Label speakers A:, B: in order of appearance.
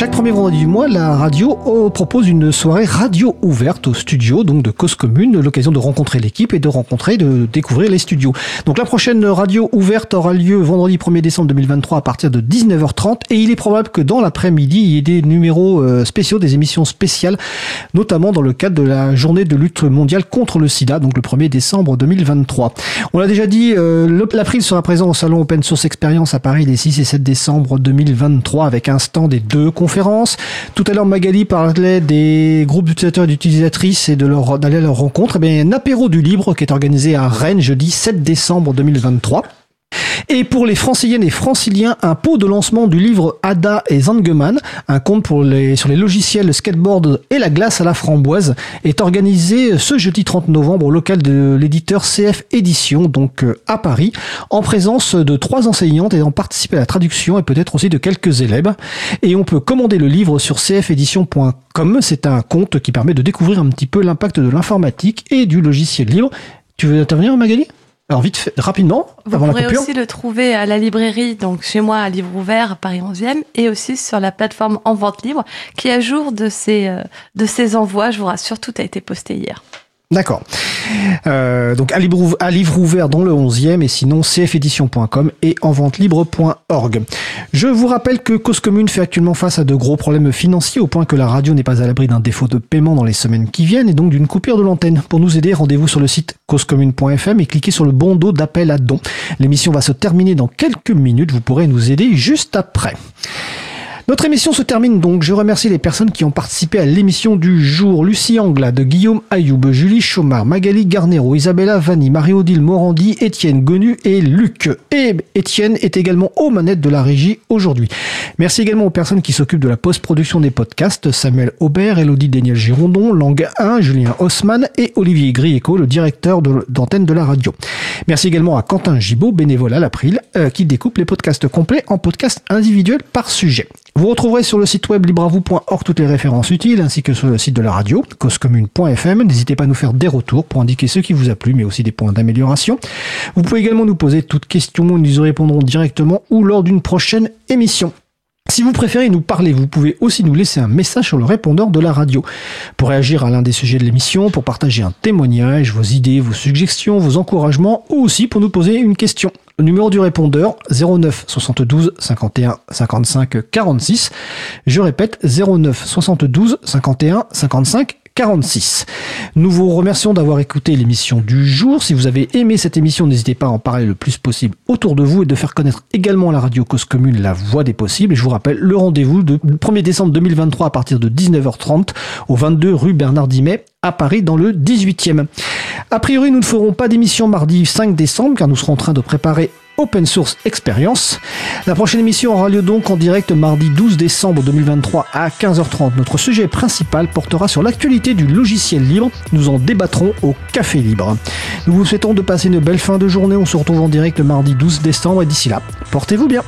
A: Chaque premier vendredi du mois, la radio euh, propose une soirée radio ouverte au studio, donc de Cause Commune, l'occasion de rencontrer l'équipe et de rencontrer, de découvrir les studios. Donc la prochaine radio ouverte aura lieu vendredi 1er décembre 2023 à partir de 19h30 et il est probable que dans l'après-midi, il y ait des numéros euh, spéciaux, des émissions spéciales, notamment dans le cadre de la journée de lutte mondiale contre le sida, donc le 1er décembre 2023. On l'a déjà dit, euh, l'April sera présent au salon Open Source Experience à Paris les 6 et 7 décembre 2023 avec un stand et deux conférences tout à l'heure, Magali parlait des groupes d'utilisateurs et d'utilisatrices et d'aller à leur rencontre. Eh bien, un apéro du libre qui est organisé à Rennes jeudi 7 décembre 2023. Et pour les franciliennes et franciliens, un pot de lancement du livre Ada et Zangeman, un compte sur les logiciels skateboard et la glace à la framboise, est organisé ce jeudi 30 novembre au local de l'éditeur CF Édition, donc euh, à Paris, en présence de trois enseignantes ayant participé à la traduction et peut-être aussi de quelques élèves. Et on peut commander le livre sur cfédition.com. C'est un compte qui permet de découvrir un petit peu l'impact de l'informatique et du logiciel libre. Tu veux intervenir, Magali? Alors vite, fait, rapidement,
B: Vous
A: avant
B: la
A: coupure.
B: pourrez aussi le trouver à la librairie, donc chez moi à Livre Ouvert, à Paris 11e, et aussi sur la plateforme En Vente Libre, qui est à jour de ses, euh, de ses envois. Je vous rassure, tout a été posté hier.
A: D'accord. Euh, donc à livre, ouvert dans le 11e et sinon cfédition.com et enventelibre.org. Je vous rappelle que Cause Commune fait actuellement face à de gros problèmes financiers au point que la radio n'est pas à l'abri d'un défaut de paiement dans les semaines qui viennent et donc d'une coupure de l'antenne. Pour nous aider, rendez-vous sur le site causecommune.fm et cliquez sur le dos d'appel à don. L'émission va se terminer dans quelques minutes. Vous pourrez nous aider juste après. Notre émission se termine donc. Je remercie les personnes qui ont participé à l'émission du jour. Lucie Anglade, Guillaume Ayoub, Julie Chaumard, Magali Garnero, Isabella Vanni, Marie-Odile Morandi, Étienne Gonu et Luc. Et Étienne est également aux manettes de la régie aujourd'hui. Merci également aux personnes qui s'occupent de la post-production des podcasts. Samuel Aubert, Elodie Daniel Girondon, Langue 1, Julien Haussmann et Olivier Grieco, le directeur d'antenne de la radio. Merci également à Quentin Gibaud, bénévole à l'April, euh, qui découpe les podcasts complets en podcasts individuels par sujet. Vous retrouverez sur le site web libravou.org toutes les références utiles ainsi que sur le site de la radio, causecommune.fm. N'hésitez pas à nous faire des retours pour indiquer ce qui vous a plu mais aussi des points d'amélioration. Vous pouvez également nous poser toutes questions, nous y répondrons directement ou lors d'une prochaine émission. Si vous préférez nous parler, vous pouvez aussi nous laisser un message sur le répondeur de la radio. Pour réagir à l'un des sujets de l'émission, pour partager un témoignage, vos idées, vos suggestions, vos encouragements, ou aussi pour nous poser une question. Le numéro du répondeur 09 72 51 55 46. Je répète 09 72 51 55 46. Nous vous remercions d'avoir écouté l'émission du jour. Si vous avez aimé cette émission, n'hésitez pas à en parler le plus possible autour de vous et de faire connaître également la radio Cause Commune la voix des possibles. Et je vous rappelle le rendez-vous de 1er décembre 2023 à partir de 19h30 au 22 rue Bernard Dimet à Paris dans le 18e. A priori, nous ne ferons pas d'émission mardi 5 décembre car nous serons en train de préparer Open Source Experience. La prochaine émission aura lieu donc en direct mardi 12 décembre 2023 à 15h30. Notre sujet principal portera sur l'actualité du logiciel libre. Nous en débattrons au Café Libre. Nous vous souhaitons de passer une belle fin de journée. On se retrouve en direct mardi 12 décembre et d'ici là, portez-vous bien.